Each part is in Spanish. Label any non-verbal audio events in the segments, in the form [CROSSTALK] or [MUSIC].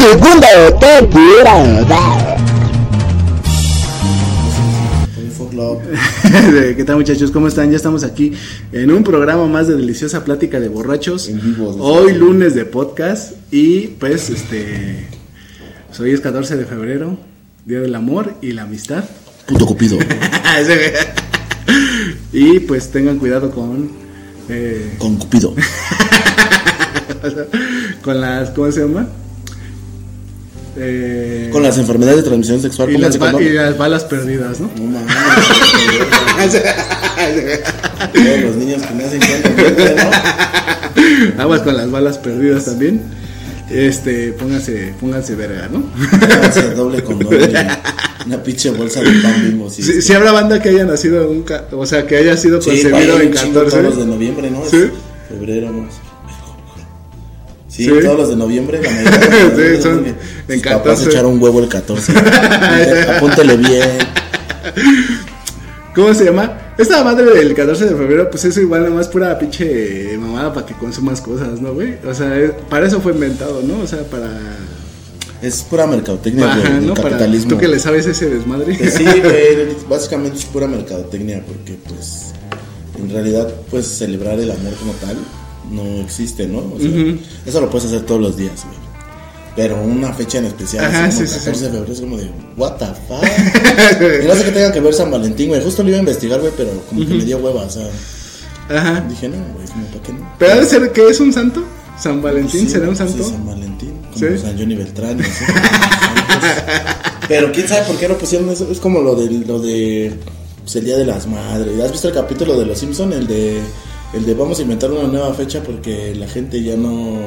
Segunda temporada. [LAUGHS] ¿Qué tal muchachos? ¿Cómo están? Ya estamos aquí en un programa más de deliciosa plática de borrachos. En vivo. Hoy lunes de podcast y pues este pues, hoy es 14 de febrero, Día del Amor y la Amistad. Puto Cupido. [LAUGHS] y pues tengan cuidado con eh, Con Cupido. [LAUGHS] con las ¿cómo se llama? Eh, Con las enfermedades de transmisión sexual. y las, ba- y las balas perdidas, ¿no? No mames. Todos los niños que nacen con ¿no? Aguas con las balas perdidas también. Este, pónganse, pónganse verga, ¿no? Pónganse doble [LAUGHS] condón y una pinche bolsa de pan mismo. Sí, Si, si habrá banda que haya nacido en un, ca- o sea, que haya sido Sí, concebido en un chingo 14. todos los de noviembre, ¿no? Es Sí. Febrero, ¿no? Sí, Sí. todos los de noviembre. la mayoría, [LAUGHS] Sí, son Sus en papás 14. echaron un huevo el 14. [LAUGHS] Apúntele bien. ¿Cómo se llama? Esta madre del 14 de febrero, pues eso igual nomás pura pinche mamada para que consumas cosas, ¿no, güey? O sea, es- para eso fue inventado, ¿no? O sea, para... Es pura mercadotecnia Ajá, güey, ¿no? Para, capitalismo. tú que le sabes ese desmadre. Pues sí, [LAUGHS] güey, básicamente es pura mercadotecnia porque pues en realidad pues celebrar el amor como tal no existe, ¿no? O sea. Eso lo puedes hacer todos los días, güey. Pero una fecha en especial, Ajá, así como sí, sí, 14 sí. de febrero es como de what the fuck. [LAUGHS] y no sé qué tenga que ver San Valentín, güey. Justo lo iba a investigar, güey, pero como que me dio hueva, o sea, Ajá. dije, no, güey, como para qué no. Pero ha de ser que es un santo. San Valentín será un sí, santo. San Valentín, como. San Johnny Beltrán. Pero quién sabe por qué lo pusieron eso. Es como lo de lo de pues, el Día de las Madres. ¿Has visto el capítulo de Los Simpson? El de el de vamos a inventar una nueva fecha porque la gente ya no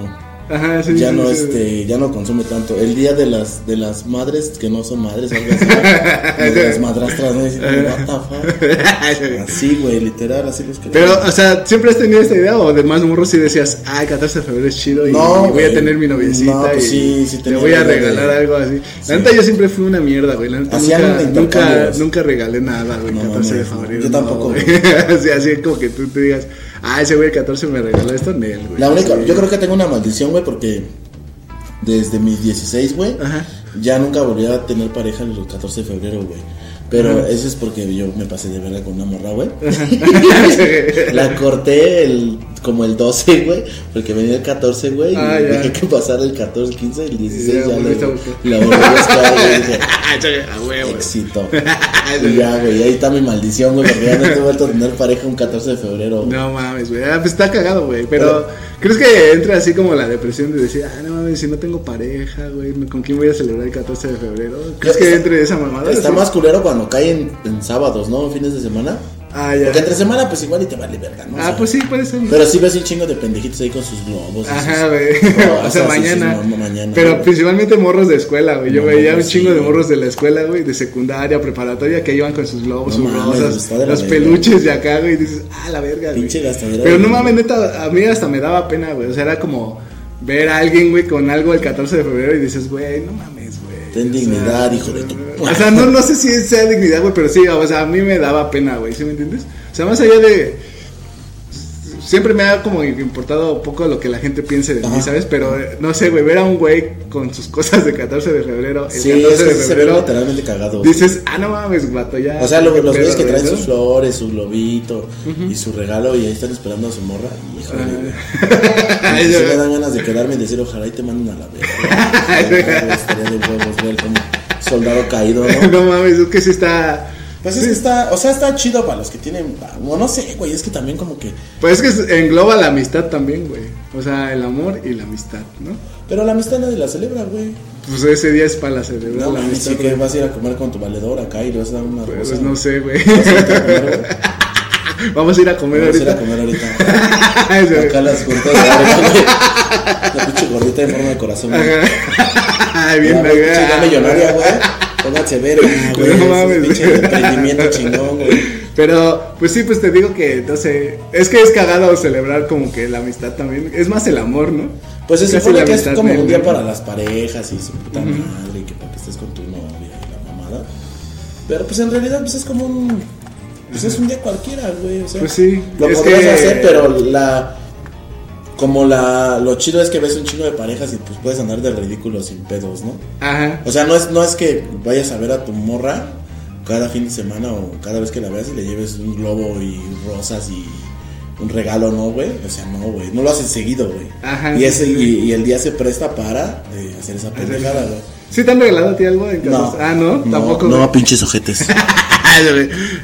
Ajá, sí. ya sí, no sí. este ya no consume tanto. El día de las de las madres que no son madres, algo así. [LAUGHS] de las madrastras, ¿no? Dicen? [LAUGHS] Así, güey, literal, así los Pero, o sea, ¿siempre has tenido esta idea o de más morros y decías, ay, 14 de febrero es chido y, No, y voy a tener mi noviecita No, pues y tenía voy a idea de- regalar algo así? Sí. La neta yo siempre fui una mierda, güey. La neta Hacían nunca, nunca, nunca regalé nada, güey, No 14 de febrero. Yo tampoco, güey. güey. [LAUGHS] así, así como que tú te digas, ah, ese güey el 14 me regaló esto, Nel, güey. La única, Sí. yo creo que tengo una maldición, güey, porque desde mis 16, güey, ya nunca volví a tener pareja el 14 de febrero, güey. Pero Ajá. eso es porque yo me pasé de verga con una morra, güey. [LAUGHS] [LAUGHS] La corté el, como el 12, güey, porque venía el 14, güey, y Ah, ya. dejé que pasara el 14, el 15, el 16, Ya, ya, a la, volví a buscar, güey, y dije, éxito. [LAUGHS] Y ya, güey, ahí está mi maldición, güey, porque ya no he vuelto a tener pareja un 14 de febrero. güey. No mames, güey. Ah, pues está cagado, güey. Pero, ¿crees que entra así como la depresión de decir, ah, no mames, si no tengo pareja, güey, ¿con quién voy a celebrar el 14 de febrero? ¿Crees que Está- entre esa mamada? Está Sí. más culero cuando cae en, en sábados, ¿no? Fines de semana. Ah, ya. Porque entre semana, pues igual y te vale verga, ¿no? O Ah, sea, pues sí, puede ser. Pero sí ves un chingo de pendejitos ahí con sus globos. Ajá, güey. [LAUGHS] [LAUGHS] o sea, sus mañana. Pero güey. principalmente morros de escuela, güey. Yo No, veía un chingo de güey. morros de la escuela, güey, de secundaria, preparatoria, que iban con sus globos, sus mames, rosas, los verga. peluches de acá, güey. Y dices, ah, la verga, güey. Pinche gastadera Pero no mames, neta, a mí hasta me daba pena, güey. O sea, era como ver a alguien, güey, con algo el 14 de febrero y dices, güey, no mames, güey. Ten dignidad, hijo de tu- O sea, no, no sé si sea dignidad, güey, pero sí, o sea, a mí me daba pena, güey, ¿sí me entiendes? O sea, más allá de siempre me ha como importado poco lo que la gente piense de mí. ¿sabes? Pero no sé, güey, ver a un güey con sus cosas de 14 de febrero, el Sí, 14 es de se ve febrero, literalmente cagado. dices, ah, no mames, guato, ya. O sea, lo- los güeyes que traen sus flores, su globito y su regalo y ahí están esperando a su morra. Híjole. Ah. [LAUGHS] Y [LAUGHS] me dan ganas de quedarme y decir, ojalá y te manden a la verga. [LAUGHS] Estaría de huevos ver como soldado caído, ¿no? no mames, es que sí está. Pues es que está, o sea, está chido para los que tienen, o no sé, güey, es que también como que, Pues es que engloba la amistad también, güey. O sea, el amor y la amistad, ¿no? pero la amistad nadie la celebra, güey. Pues ese día es para celebrar No la amistad. sí que vas a ir a comer con tu valedor acá y le vas a dar una Pues rosa. no sé, güey. [LAUGHS] [LAUGHS] ¿Vas a ir a comer? Vamos a ir a comer Vamos a ir ahorita. a comer ahorita. [LAUGHS] Acá las gorditas de. La pinche gordita en forma de corazón, güey. Ay, bien, güey, pinche millonaria, güey. Pónganse verga, güey. No Ese mames. pinche emprendimiento chingón, güey. Pero, pues sí, pues te digo que, no sé, es que es cagado celebrar como que la amistad también. Es más el amor, ¿no? Pues se supone que es como un día para las parejas y su puta madre, y que para que estés con tu novia y la mamada. Pero pues en realidad pues es como un pues es un día cualquiera, güey, o sea. Pues sí, Lo es podrías que- hacer, pero la como la lo chido es que ves un chingo de parejas y pues puedes andar de ridículo sin pedos, ¿no? Ajá. O sea, no es no es que vayas a ver a tu morra cada fin de semana o cada vez que la veas y le lleves un globo y rosas y un regalo, ¿no, güey? O sea, no, güey. No lo haces seguido, güey. Ajá, Y, sí, ese, sí. y, y el día se presta para eh, hacer esa pendejada, güey. ¿Sí te han regalado a ti algo en casa? No. Ah, ¿no? Tampoco. No, güey. pinches ojetes. [LAUGHS]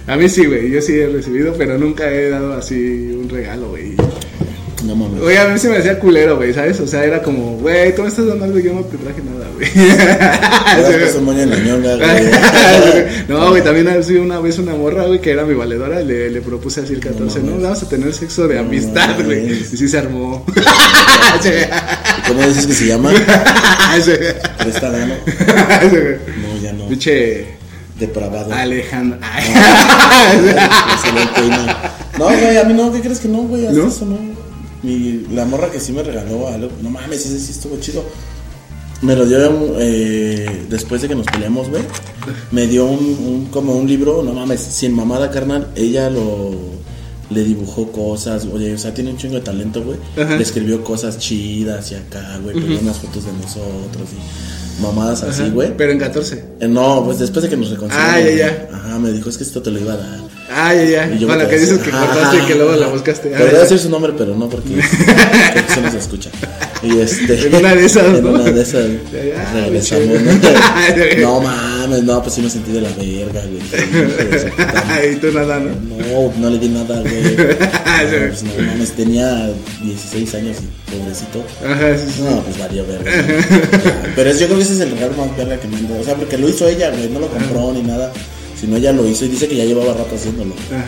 A mí sí, güey. Yo sí he recibido, pero nunca he dado así un regalo, güey. No mames. Oye, a mí se me hacía culero, güey, ¿sabes? O sea, era como, güey, tú me estás dando algo y yo no te traje nada, güey. [LAUGHS] [LAUGHS] no, güey, también una vez una morra, güey, que era mi valedora, le, le propuse así el 14, ¿no? Vamos a tener sexo de No amistad, güey. Y sí se armó. ¿Y [LAUGHS] ¿Cómo dices que se llama? Presta. No, ya no. Pinche Depravado. Alejandra. Ay. No, güey, a mí no, ¿qué crees que no, güey? Hasta ¿No? eso no. Mi, la morra que sí me regaló algo, no mames, ese sí estuvo chido. Me lo dio eh, después de que nos peleamos, güey. Me dio un, un- como un libro, no mames, sin mamada, carnal. Ella lo le dibujó cosas, oye, o sea, tiene un chingo de talento, güey. Le escribió cosas chidas y acá, güey, pegó unas fotos de nosotros y mamadas así, Ajá, güey. Pero en 14. Eh, no, pues después de que nos reconciliamos. Ah, ya, ya. Ajá, me dijo, es que esto te lo iba a dar. Ah, ya, ya. Y yo la que dices así, que ah, cortaste y que luego la buscaste. Ah, Podría ya. decir su nombre, pero no, porque [LAUGHS] creo que se nos escucha. Y este. En una de esas, [LAUGHS] En ¿no? una de esas. Regresamos. [LAUGHS] ¿no? Mames, no, pues sí me sentí de la verga, güey. [LAUGHS] Y tú nada, ¿no? No, no le di nada, güey. Pues no mames, tenía 16 años y pobrecito. Ajá, sí, sí. No, pues valió verga. Pero es- yo creo que ese es el regalo más verga que me han dado. O sea, porque lo hizo ella, güey, no lo compró ni nada. Sino ella lo hizo y dice que ya llevaba rato haciéndolo. Ajá.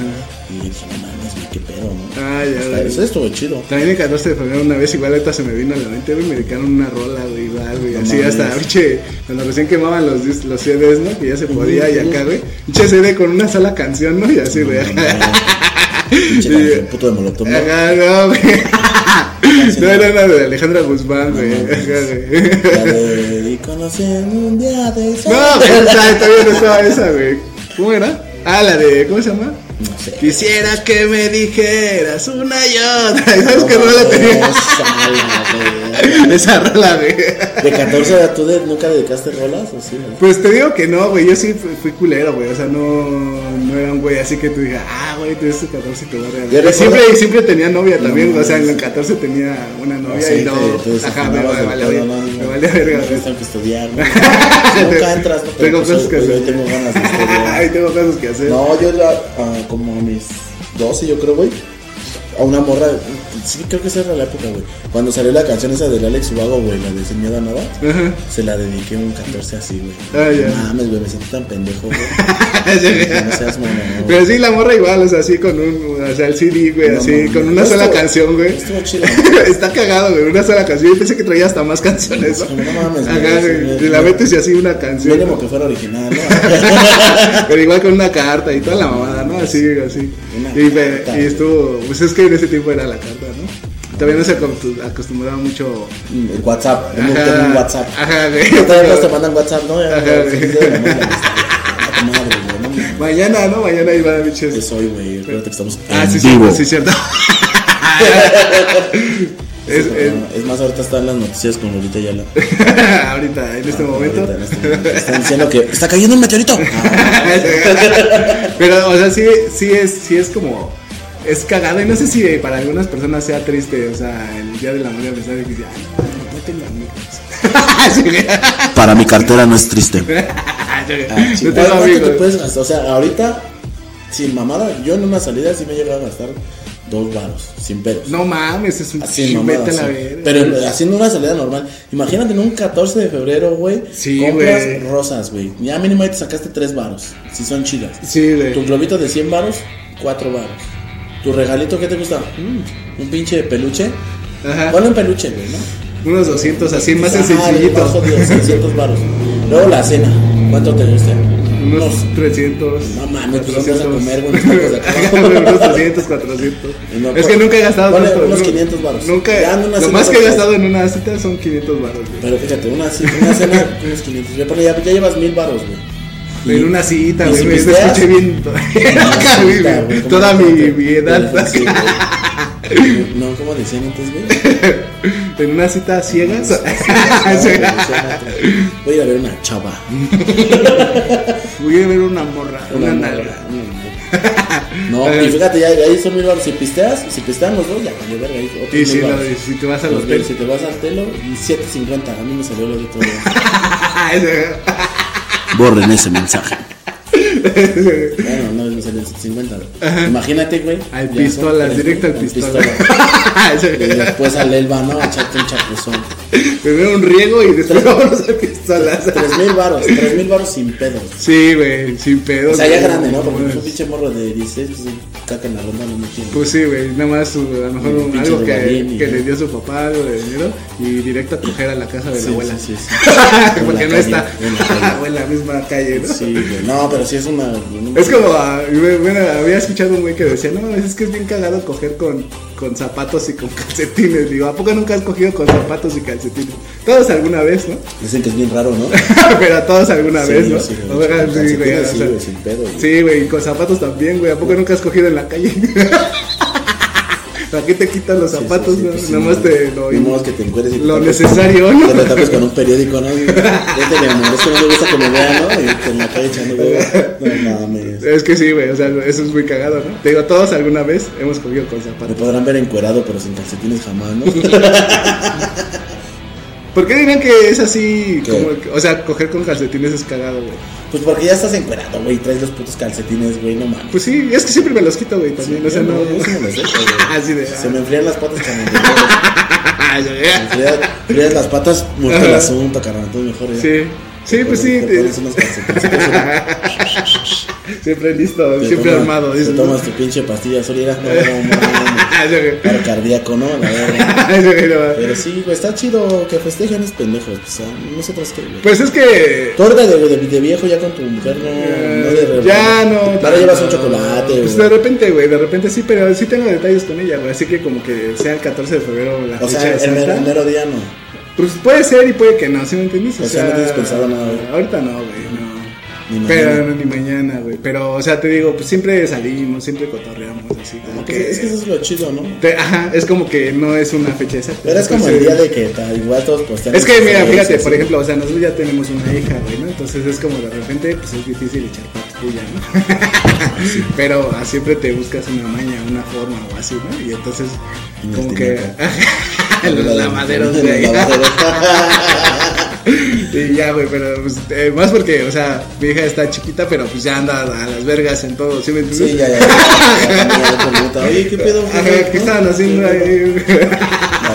Y dije, no mames, güey, qué pedo, ¿no? Ah, ya, Está- güey. Eso estuvo chido. También el 14 de febrero una vez igual ahorita se me vino a la mente, güey, me dedicaron una rola, güey, igual, güey, No así mames. hasta, pinche, cuando recién quemaban los, los CDs, ¿no? Que ya se podía y acá, güey, pinche CD con una sola canción, ¿no? Y así, güey, acá. Pinche [LAUGHS] canción, puto de molotov, ¿no? No, güey. No, era una de Alejandra Guzmán, güey. No, mames. güey. Y conocí en un día de. No, todavía no estaba esa, güey. ¿Cómo era? Ah, la de, ¿cómo se llama? No sé. Quisiera que me dijeras una y otra. ¿Y [LAUGHS] ¿Sabes No qué rola tenía? sala. Esa rola, güey. De 14 a tú de- nunca dedicaste rolas o sí? güey? Pues te digo que no, güey. Yo sí fui, fui culero, güey. O sea, no, no era un güey así que tú digas, ah, güey, tienes 14 y te voy a siempre, siempre tenía novia también. No o sea, en el mames. 14 tenía una novia Sí, y no. te ajá, me, vale, pedo, me, ¿no? vale verga, No. Tengo que estudiar, ¿no? Nunca entras, ¿no? Tengo pues, cosas que hoy hacer. tengo ganas de [LAUGHS] Ay, estudiar. tengo cosas que hacer. No, yo ya, ah, como a mis 12, yo creo, güey. A una morra, sí, creo que esa era la época, güey. Cuando salió la canción esa del Alex Ubago, güey, la de Sin Miedo a Nada, Ajá. se la dediqué un 14 así, güey. Ah, ya. Mames, güey, me sentí tan pendejo, [LAUGHS] güey. No seas mamón. Pero sí, la morra igual, o sea, así con un, o sea, el CD, güey, No así, con una sola canción, güey. Estuvo [LAUGHS] chido. Está cagado, güey, una sola canción. Yo pensé que traía hasta más canciones, ¿no? No mames, güey, Ajá, sí, güey, güey. y la metes y así una canción. Mínimo que fuera original, ¿no? [LAUGHS] Pero igual con una carta y toda la mamada, ¿no? Así, así. Una Y, me- carta. y estuvo, pues es que en ese tiempo era la carta. Todavía no se acostum- acostumbraba mucho. El WhatsApp, tengo Ajá, tengo un WhatsApp. Ajá, güey. Todavía no te mandan WhatsApp, ¿no? Ajá, güey. [LAUGHS] Mañana, ¿no? Mañana iba a biches. soy, güey. Acuérdate que estamos Ah, en sí, vivo. sí, [LAUGHS] sí, cierto. es, es- Es más, ahorita están las noticias con Lolita Yala. [LAUGHS] ahorita, en este momento. Ahorita, en este momento. Están diciendo que está cayendo un meteorito. Ah, Pero, o sea, sí, sí es, sí es como. Es cagado y no sé si para algunas personas sea triste, o sea, el día de la madre a pesar de que dice, ay, no, no tengo. [LAUGHS] Para mi cartera no es triste. Ah. O sea, ahorita, sin mamada, yo en una salida sí me he llegado a gastar dos varos, sin pedos. No mames, es un Así, mamada, vete a la sí. verga. Pero haciendo una salida normal. Imagínate en un 14 de febrero, güey. Sí, compras güey. rosas, güey. Ya mínimo ahí te sacaste tres varos. Si son chidas. Sí, Tu güey. globito de 100 varos, cuatro varos. ¿Tu regalito qué te gusta? Mm. Un pinche peluche. Ajá. Ponle un peluche, güey, ¿no? Unos 200, así más Ajá, sencillito. bajo de 600 baros. Luego la cena. ¿Cuánto te gusta? Unos 300. No mames, pues vamos a 400. comer, güey, unos tacos de [LAUGHS] acá. unos 300, 400. No, es pues, que nunca he gastado ponle tanto. unos nu- 500 varos. Nunca, en lo más que he gastado en una cita son 500 baros, güey. Pero fíjate, una, una cena, [LAUGHS] unos 500. Ya, ya, llevas mil baros, güey. En una cita, güey, me escuché bien. [LAUGHS] [LAUGHS] Toda ¿cómo mi, edad. [LAUGHS] No, ¿cómo decían antes, güey? En una cita ciegas. Voy a ir a ver una chava. Voy a ver una morra, una, nalga. No, y fíjate, ya, ahí son mil baros. Si pisteas, si pistean los dos, ya valió verga. Y si, si te vas al hotel. Si te vas al telo, y 7.50. A mí me salió lo de día. Borren ese mensaje. Bueno, no me salió 750. güey. Imagínate, güey. Al pistolas, directo al al pistola. [LAUGHS] Y después al Elba, ¿no? Echarte un chapuzón. Primero un riego y después vámonos a pistolas. [LAUGHS] 3 mil baros, 3 mil baros sin pedos. Sí, güey, sin pedo. O sea, ya grande, ¿no? Porque Pues, un pinche morro de 16, pues caca en la ronda no me tiene. Pues sí, güey, nada más su- a lo mejor Un un- algo que, le dio su papá, algo de dinero, y directo a coger a la casa de Sí, la abuela. sí, sí, [LAUGHS] Porque la no calle, está en la en la misma calle, ¿no? Sí, güey. No, pero sí es una. Es como, ah, bueno, había escuchado un güey que decía, no, es que es bien cagado coger con, con zapatos y con [LAUGHS] calcetines. Digo, ¿a poco nunca has cogido con zapatos y calcetines? Todos alguna vez, ¿no? [LAUGHS] Dicen que es bien raro, ¿no? [LAUGHS] Pero a todos alguna Sí, vez, ¿no? sí, O sea, con sí, calcetines güey, sí, güey, sin pedo, güey. Sí, güey, y con zapatos también, güey. ¿A poco nunca has cogido en la calle? ¿Para qué te quitan los Sí, sí, zapatos? sí, no? pues sí, Nada más no. te lo, modo que te encueres y te lo tapes- necesario, ¿no? Te lo tapes con un [LAUGHS] periódico, ¿no? Vete, mi amor, es que no me gusta que me vean, ¿no? Y te la calle echando huevo. No mames. Es que sí, güey, o sea, eso es muy cagado, ¿no? Te digo, todos alguna vez hemos cogido con Me zapatos. podrán ver encuerado, pero sin calcetines jamás, ¿no? [LAUGHS] ¿Por qué dirán que es así? Como, o sea, coger con calcetines es cagado, güey. Pues porque ya estás encuerado, güey, traes los putos calcetines, güey, no mames. Pues sí, es que siempre me los quito, güey, también. o sea, no. sí me los dejo. Así [LAUGHS] de. Se me enfrían las patas cuando [LAUGHS] me Ah, enfrías, enfrías las patas, muerto el asunto, carnal, todo mejor. ya. Sí. Sí, pues sí. Te unos [LAUGHS] siempre listo, te siempre tomas- armado. Te tomas tu pinche pastilla sólida. No, no. [LAUGHS] Paro cardíaco, ¿no? La verdad. [LAUGHS] Pero sí, güey, está chido que festejen esos pendejos. Nosotros qué, güey. Pues es que. Ahorita de, de, de viejo ya con tu mujer, no. no de ya no. Ahora llevas un chocolate, Pues de repente, güey, de repente sí, pero sí tengo detalles con ella, güey. Así que como que sea el 14 de febrero la O fecha sea, el el mero día no. Pues puede ser y puede que no, ¿sí me entiendes? O sea, no tienes pensado nada, güey. Ahorita no, güey, no. Ni Pero mañana. no, ni mañana, güey. Pero, o sea, te digo, pues siempre salimos, siempre cotorreamos, así como que. es que eso es lo chido, ¿no? te- ajá, es como que no es una fecha exacta. Pero es como el día de que tal, igual todos postean. Es que mira, fíjate, por ejemplo, o sea, nosotros ya tenemos una hija, güey, ¿no? Entonces es como de repente, pues es difícil echar patrulla, ¿no? Pero ah, siempre te buscas una maña, una forma o así, ¿no? Y entonces, En el como que. los lavaderos, Los güey. lavaderos. Y ya, güey, pero pues, eh, más porque, o sea, mi hija está chiquita, pero pues ya anda a las vergas en todo, ¿sí me entiendes? Sí, ya, ya. ya, ya, ya, Oye, ¿qué pedo? Ajá? ¿qué estaban haciendo ahí?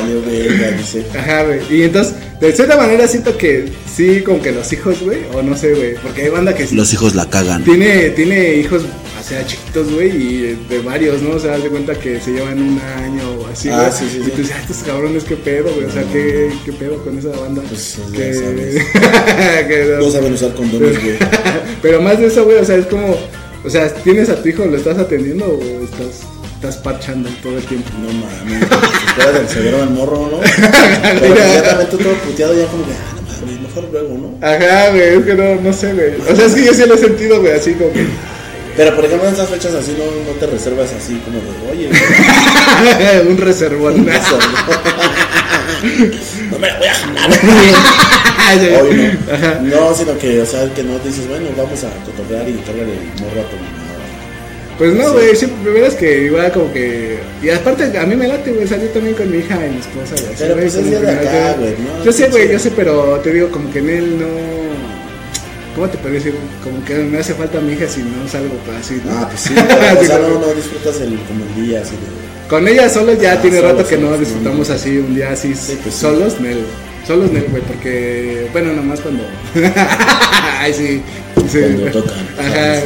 Valió verga, dice. Ajá, güey. Y entonces, de cierta manera siento que sí, como que los hijos, güey, o no sé, güey, porque hay banda que sí Los hijos la cagan. tiene, tiene hijos, o sea, chiquitos, güey, y de varios, ¿no? O sea, haz de cuenta que se llevan un año o así, Ah, güey. sí, sí, y sí. tú dices, ah, estos cabrones, qué pedo, güey, o sea, ¿qué, qué pedo con esa banda. Pues, ya que... sabes. [LAUGHS] que- No saben usar condones, güey. [LAUGHS] Pero más de eso, güey, o sea, es como, o sea, ¿tienes a tu hijo, lo estás atendiendo o estás, estás parchando todo el tiempo? No mames. [LAUGHS] Espera del severo al morro, ¿no? [LAUGHS] Pero inmediatamente todo puteado ya como que, ah, no mames, mejor luego, ¿no? Ajá, güey, es que no, no sé, güey. O sea, es que yo sí lo he sentido, güey, así como que. Pero por ejemplo en esas fechas así no, no te reservas así como de, oye, [LAUGHS] un reservón. eso, no me la voy a jalar. Hoy no. Ajá. No, sino que, o sea, que no dices, bueno, vamos a cotorrear y cargar el morro a tu mamá. Pues no, güey, siempre verás que igual como que. Y aparte, a mí me late, güey, salir también con mi hija y mi esposa, güey. Pero, ¿sabes? pues, es de acá, güey, ¿no? Yo sé, güey, Sí. yo sé, pero te digo, como que en él no. ¿Cómo te decir? Como que me hace falta mi hija si no salgo pues, así, ¿no? Ah, pues sí, [LAUGHS] pero, o sea, Sí, no, no disfrutas el, como el día así de... Con ella solos ya Ah, tiene rato que no disfrutamos así un día así Sí, pues sí. solos, Nel. Solos, Nel, güey, porque, bueno, nomás cuando. [LAUGHS] Ay, sí. sí. Cuando tocan. Ajá.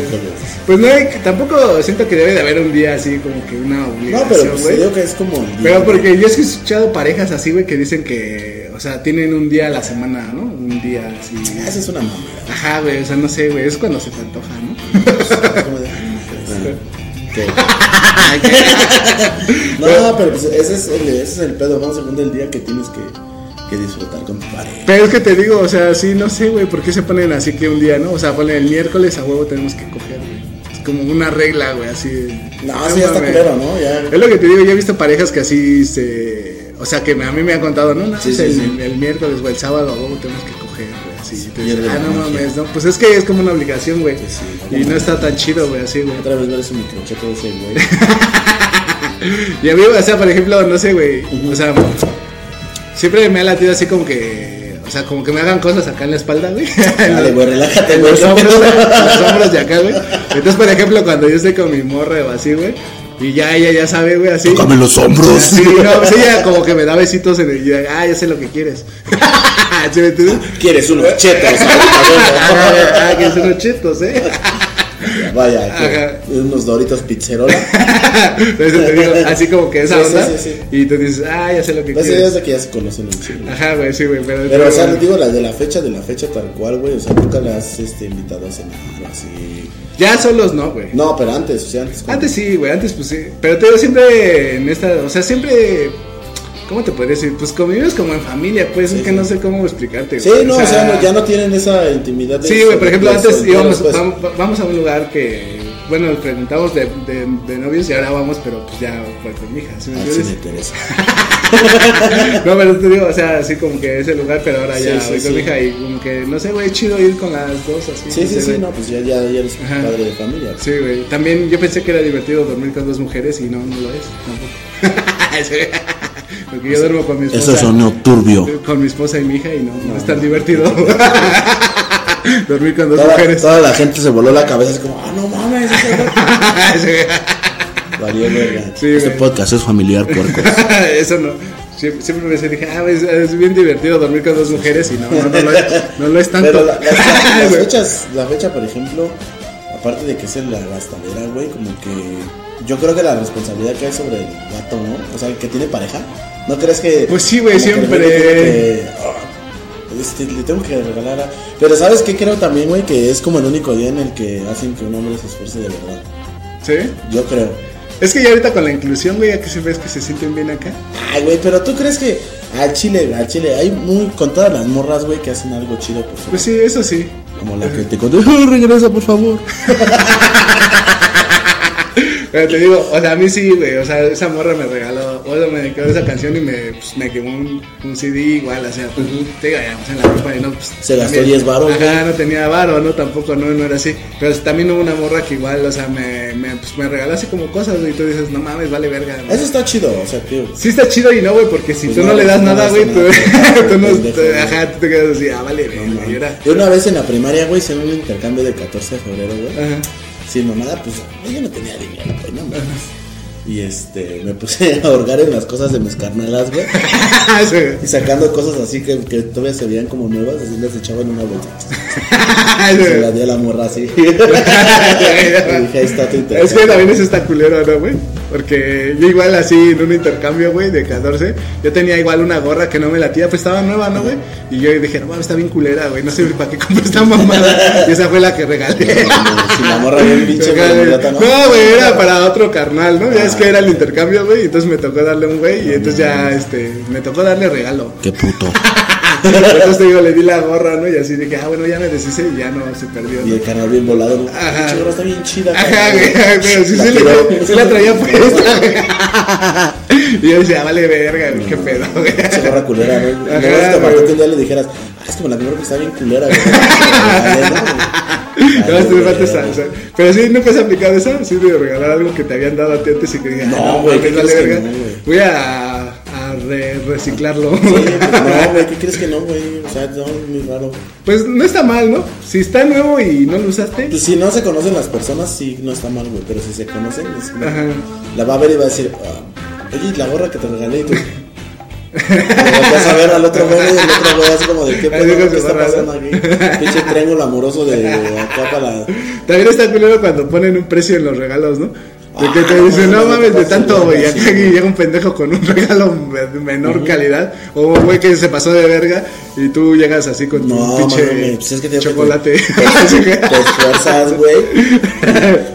Pues no hay, tampoco siento que debe de haber un día así como que una No, obligación, pero pues, digo que es como el día, Pero porque yo he escuchado parejas así, güey, que dicen que, o sea, tienen un día a la semana, ¿no? Un día así. Ah, Esa es una mamada. Ajá, güey, o sea, no sé, güey, es cuando se te antoja, ¿no? [LAUGHS] Es como de, ah, [LAUGHS] [LAUGHS] no. No, pero pues ese es el, ese es el pedo, ¿no? Según el día que tienes que, que disfrutar con tu pareja. Pero es que te digo, o sea, sí, no sé, güey, ¿por qué se ponen así que un día, no? O sea, ponen el miércoles a huevo tenemos que coger, güey. Como una regla, güey, así. No, sí, ya está culero, ¿no? Ya. Es lo que te digo, yo he visto parejas que así se. O sea, que me- a mí me han contado, no, no, Sí, es sí, el, sí. el miércoles o el sábado, a huevo tenemos que coger, güey, así. Te ah, no magia. mames, no. Pues es que es como una obligación, güey. Sí, y no está tan chido, güey, así, güey. Otra vez ver ese microcheto de ese güey. [LAUGHS] Y a mí, o sea, por ejemplo, no sé, güey. O sea, siempre me ha latido así como que. O sea, como que me hagan cosas acá en la espalda, güey. Dale, güey, relájate, güey. los hombros, [LAUGHS] los hombros de acá, güey. Entonces, por ejemplo, cuando yo estoy con mi morra o así, güey. Y ya ella ya sabe, güey, así. Tócame los hombros. Sí, no, pues ella como que me da besitos en el. y ya, ah, ya sé lo que quieres. [LAUGHS] ¿Sí me entiendes? ¿Quieres unos chetos? [LAUGHS] Ah, que son los chetos, eh. Vaya, unos doritos pizzerola. [LAUGHS] Entonces te digo, así como que esa Sí, onda. sí, sí. Y tú dices, ah, ya sé lo que Pues quieres. es de que ya se conocen un chingo. Ajá, güey, sí, güey. Pero, Pero, o sea, les digo, la de la fecha, de la fecha tal cual, güey. O sea, nunca la has este, invitado a cenar así. Ya solos no, güey. No, pero antes, o sea, antes. como- Antes sí, güey, antes pues sí. Pero te digo siempre en esta, o sea, siempre. ¿Cómo te podría decir? Pues convivimos como en familia, pues, Sí, es que sí. no sé cómo explicarte. Sí, güey. no, o sea, no, ya no tienen esa intimidad. de Sí, güey, por ejemplo, antes íbamos, pues. vamos, vamos a un lugar que, bueno, nos preguntamos de, de, de novios y ahora vamos, pero pues ya fue con mi hija, ¿sí me Ah, sí, entiendes? me interesa. [LAUGHS] No, pero te digo, o sea, así como que ese lugar, pero ahora Sí, ya voy con mi hija y como que, no sé, güey, chido ir con las dos así. Sí, sí, sé, sí, no, pues ya, ya, ya eres Ajá. padre de familia. Sí, güey. También yo pensé que era divertido dormir con dos mujeres y no, no lo es tampoco. [LAUGHS] Porque yo duermo con mi esposa. Eso sonó turbio. Con mi esposa y mi hija y no, no, es tan divertido. [LAUGHS] dormir con dos Toda, mujeres. toda la gente se voló la cabeza, así como, ah, no mames, ese güey". [LAUGHS] Sí. Valió verga. Sí, este güey. podcast es familiar, puercos. [LAUGHS] Eso no. Siempre, siempre pensé, dije, ah, es, es bien divertido dormir con dos mujeres y no, no, no, lo, es, no lo es tanto. Pero la, la- las Güey. fechas, la fecha, por ejemplo, aparte de que es la gastadera, güey, como que yo creo que la responsabilidad que hay sobre el gato, ¿no? O sea, que tiene pareja, ¿no crees que... Pues sí, güey, que siempre. güey tiene que, "Ah, este, le tengo que regalar a... Pero ¿sabes qué creo también, güey? Que es como el único día en el que hacen que un hombre se esfuerce de verdad. ¿Sí? Yo creo. Es que ya ahorita con la inclusión, güey, ya que se ves que se sienten bien acá. Ay, güey, pero tú crees que al Chile, al Chile, hay muy, con todas las morras, güey, que hacen algo chido por su Pues sí, eso sí. Como la que te contó, "Ah, regresa, por favor. [LAUGHS] Pero te digo, o sea, a mí sí, güey, o sea, esa morra me regaló, o sea, me dedicó esa canción y me, pues, me quemó un, un CD igual, o sea, pues, te digo, pues, en la ropa y no, pues. Se gastó también- 10 varos, Ajá, no tenía varo, no, tampoco, no, no era así. Pero también hubo una morra que igual, o sea, me, me, pues, me regaló así como cosas, güey, y tú dices, no mames, vale verga. güey". Eso está chido, o sea, tío. Sí está chido y no, güey, porque si Pues tú no, no, le das no nada, güey, tú, [LAUGHS] tú no, ajá, tú te quedas así, ah, vale, verga, Yo una vez en la primaria, güey, hice un intercambio de 14 de febrero, güey. Ajá. Sin mamada, pues yo no tenía dinero, güey, no mames. Y este, me puse a ahorgar en las cosas de mis carnalas, güey. [LAUGHS] Sí. Y sacando cosas así que, que todavía se veían como nuevas, así las echaba en una bolsa. [LAUGHS] Sí. Se la di a la morra así. [LAUGHS] y dije, ahí está tu Es intercambio. que también eso está culero, ¿no, güey? Porque yo igual así en un intercambio, güey, de 14, yo tenía igual una gorra que no me latía, pues estaba nueva, ¿no, güey? Y yo dije, no mames, está bien culera, güey, no sé para qué compré esta mamada. [LAUGHS] Y esa fue la que regalé. Si la morra bien [LAUGHS] pinche ¿no? No, güey, era para otro carnal, ¿no? Ya es que era el intercambio, güey, y entonces me tocó darle un güey, y entonces ya, este, me tocó darle regalo. Qué puto. [LAUGHS] [LAUGHS] Entonces te digo, le di la gorra, ¿no? Y así dije, ah, bueno, ya me deshice y ya no se perdió. Y el canal bien volado, ¿no? Ajá. Está bien chida. Ajá, güey, pero sí, sí, le, sí la traía puesta. [LAUGHS] Y yo decía, vale verga, güey, qué pedo, güey. Esa gorra culera. No Ajá, güey. un día le dijeras, ah, es que me la compré porque está bien culera, güey. [LAUGHS] ¿no? Estoy falta esa. Pero sí, nunca has aplicado esa, así de regalar algo que te habían dado a ti antes y que digas, No, ah, güey, mames, ¿qué vale crees que verga. no, güey? Voy a re- reciclarlo. Sí, pues, [LAUGHS] no, güey, ¿qué crees que no, güey? O sea, no, es muy raro. Pues no está mal, ¿no? Si está nuevo y no lo usaste, Pues si no se conocen las personas, sí, no está mal, güey. Pero si se conocen, es- Ajá. la va a ver y va a decir, ah, oye, la gorra que te regalé y tú. Vas a ver al otro güey y el otro güey así como de qué pedo, qué está barra, pasando aquí. Pinche triángulo amoroso de acá para. También está culero cuando ponen un precio en los regalos, ¿no? De que te dicen, no mames, de tanto, güey. Acá llega un pendejo con un [LAUGHS] regalo de menor calidad. O un güey que se pasó de verga. Y tú llegas así con tu No, pinche pues es que te chocolate. Te, [LAUGHS] te esfuerzas, güey.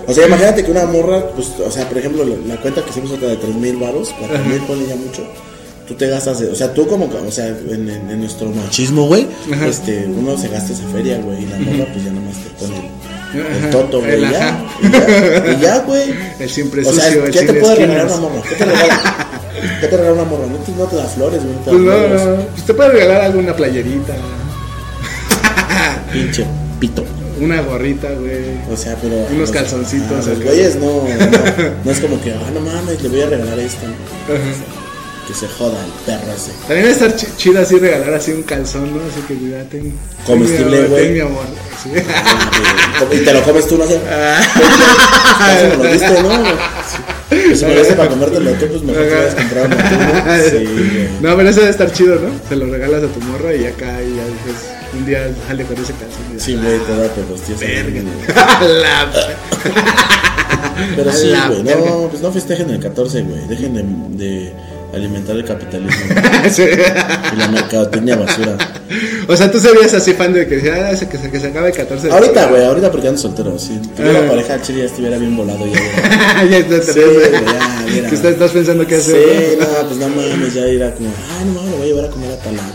O sea, imagínate que una morra, pues, o sea, por ejemplo, la, cuenta que hicimos otra de 3 mil baros, 4 mil ponle ya mucho. Tú te gastas, o sea, tú como, que- o sea, en, en- en nuestro machismo, güey, este, uno se gasta esa feria, güey, y la morra, pues ya nomás te pone el, Ajá, toto, güey, el y ya, ajá. y ya, güey. El siempre O sea, sucio, el ¿qué te puede regalar una morra? ¿Qué te regala? ¿Qué te regala una morra? No te, no te da flores, güey, no te da Pues no, no. Pues te puede regalar alguna playerita. Pinche pito. Una gorrita, güey. O sea, pero. Unos los- calzoncitos ah, los güeyes no, no. No es como que, ah, no mames, le voy a regalar esto. ¿no? Que se joda el perro ese. También estar ch- chido así regalar así un calzón, ¿no? Así que ya ten. Comestible, güey. mi amor. Sí. [LAUGHS] Y te lo comes tú, no sé. Casi me lo diste, ¿no? [LAUGHS] Pues si me diste para comértelo tú, pues mejor te uno tú, ¿no? [LAUGHS] Sí, güey. No, pero eso debe estar chido, ¿no? Se lo regalas a tu morra y acá y ya dices, un día sale con ese calzón. Sí, güey, te da pegos, tío. Verga. La- Pero sí, güey, no, pues no festejen el 14, güey. Dejen de, de alimentar el capitalismo [LAUGHS] Sí. y la mercadotecnia basura. O sea, tú serías así fan de que, ah, ese que, se, que se acabe el 14 de Ahorita, güey, ahorita porque ando soltero. Si tuviera Ah. pareja, chile ya estuviera bien volado ya. [LAUGHS] ya te Sí, ya, que estás, estás pensando qué Sí, hacer. ¿no? no, pues no mames, ya irá como, ay, no mames, lo voy a llevar a comer a tal lado.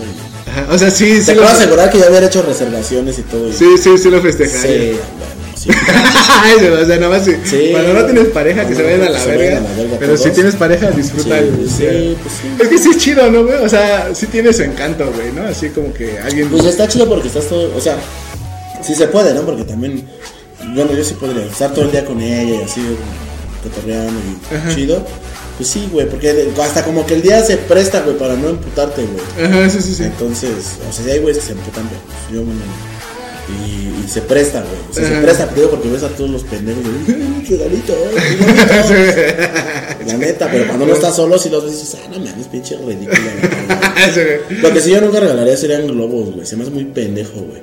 Ajá, O sea, sí, sí Te puedo asegurar que ya había hecho reservaciones y todo. y- sí, sí, sí lo sí, festejaría. bueno, sí. [LAUGHS] O sea, nada más si- Sí. cuando no tienes pareja que se vayan a la se verga. a la verga pero si tienes pareja, disfruta. Sí, el- sí, pues sí. Es que sí es chido, ¿no, güey? O sea, sí tiene su encanto, güey, ¿no? Así como que alguien. Pues está chido porque estás todo, o sea, sí se puede, ¿no? Porque también, bueno, yo sí podría estar todo el día con ella y así, cotorreando y chido. Pues sí, güey, porque hasta como que el día se presta, güey, para no emputarte, güey. Ajá, sí, sí, sí. Entonces, o sea, sí hay güeyes que se emputan, pero pues yo, bueno, y, y se presta, güey. O sea, se presta, digo, porque ves a todos los pendejos de, "Ay, regalito, ay, regalito". La neta, pero cuando no estás solo, si los ves, dices, ah, no mames, pinche ridículo. la [LAUGHS] Sí, verdad". güey. Lo que sí yo nunca regalaría serían globos, güey. Se me hace muy pendejo, güey.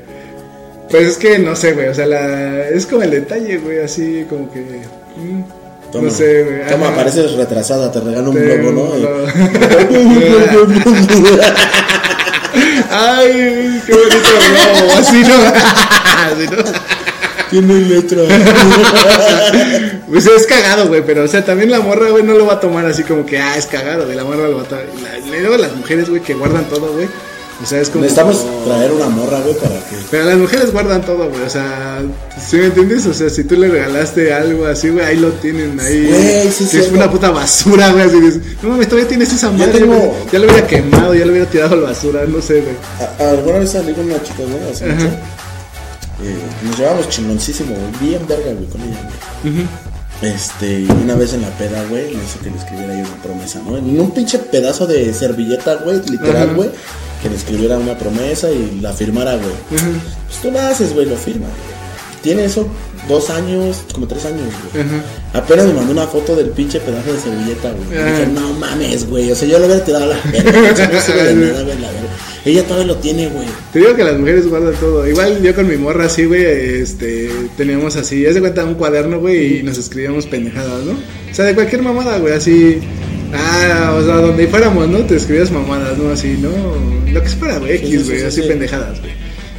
Pues es que no sé, güey. O sea, la... es como el detalle, güey, así como que. mm, Toma, no sé, güey. Toma, pareces retrasada, te regalo un globo, ¿no? [LAUGHS] [LAUGHS] Ay, qué bonito globo. Así no. Así no. Tiene letra. Pues es cagado, güey, pero o sea, también la morra, güey, no lo va a tomar así como que, ah, es cagado, güey, la morra lo va a tomar. La- luego las mujeres, güey, que guardan todo, güey. O sea, es como. Necesitamos traer una morra, güey, para que. Pero las mujeres guardan todo, güey, o sea, ¿sí me entiendes? O sea, si tú le regalaste algo así, güey, ahí lo tienen, ahí. Güey, sí, que es una puta basura, güey, así dices, no mames, todavía tienes esa madre, tengo- güey, ya lo hubiera quemado, ya lo hubiera tirado a la basura, no sé, güey. ¿Alguna vez salí con una chica, güey? Hace mucho. Eh, nos llevábamos chingoncísimo, güey. Bien verga, güey, con ella, güey. Este, y una vez en la peda, güey, me hizo que le escribiera yo una promesa, ¿no? En un pinche pedazo de servilleta, güey, literal, güey, que le escribiera una promesa y la firmara, güey. Pues tú lo haces, güey, lo firmas, güey. Tiene eso dos años, como tres años, güey. Apenas me mandó una foto del pinche pedazo de servilleta, güey. Dije, no mames, güey. O sea, yo lo hubiera tirado a la verga. No sirve de nada, güey, la verga. Ella todavía lo tiene, güey. Te digo que las mujeres guardan todo. Igual yo con mi morra así, güey, este, teníamos así, haz de cuenta un cuaderno, güey, y nos escribíamos pendejadas, ¿no? O sea, de cualquier mamada, güey, así. Ah, o sea, donde fuéramos, ¿no? Te escribías mamadas, ¿no? Así, ¿no? Lo que güey, Sí, X, güey, sí, así sí. pendejadas, güey.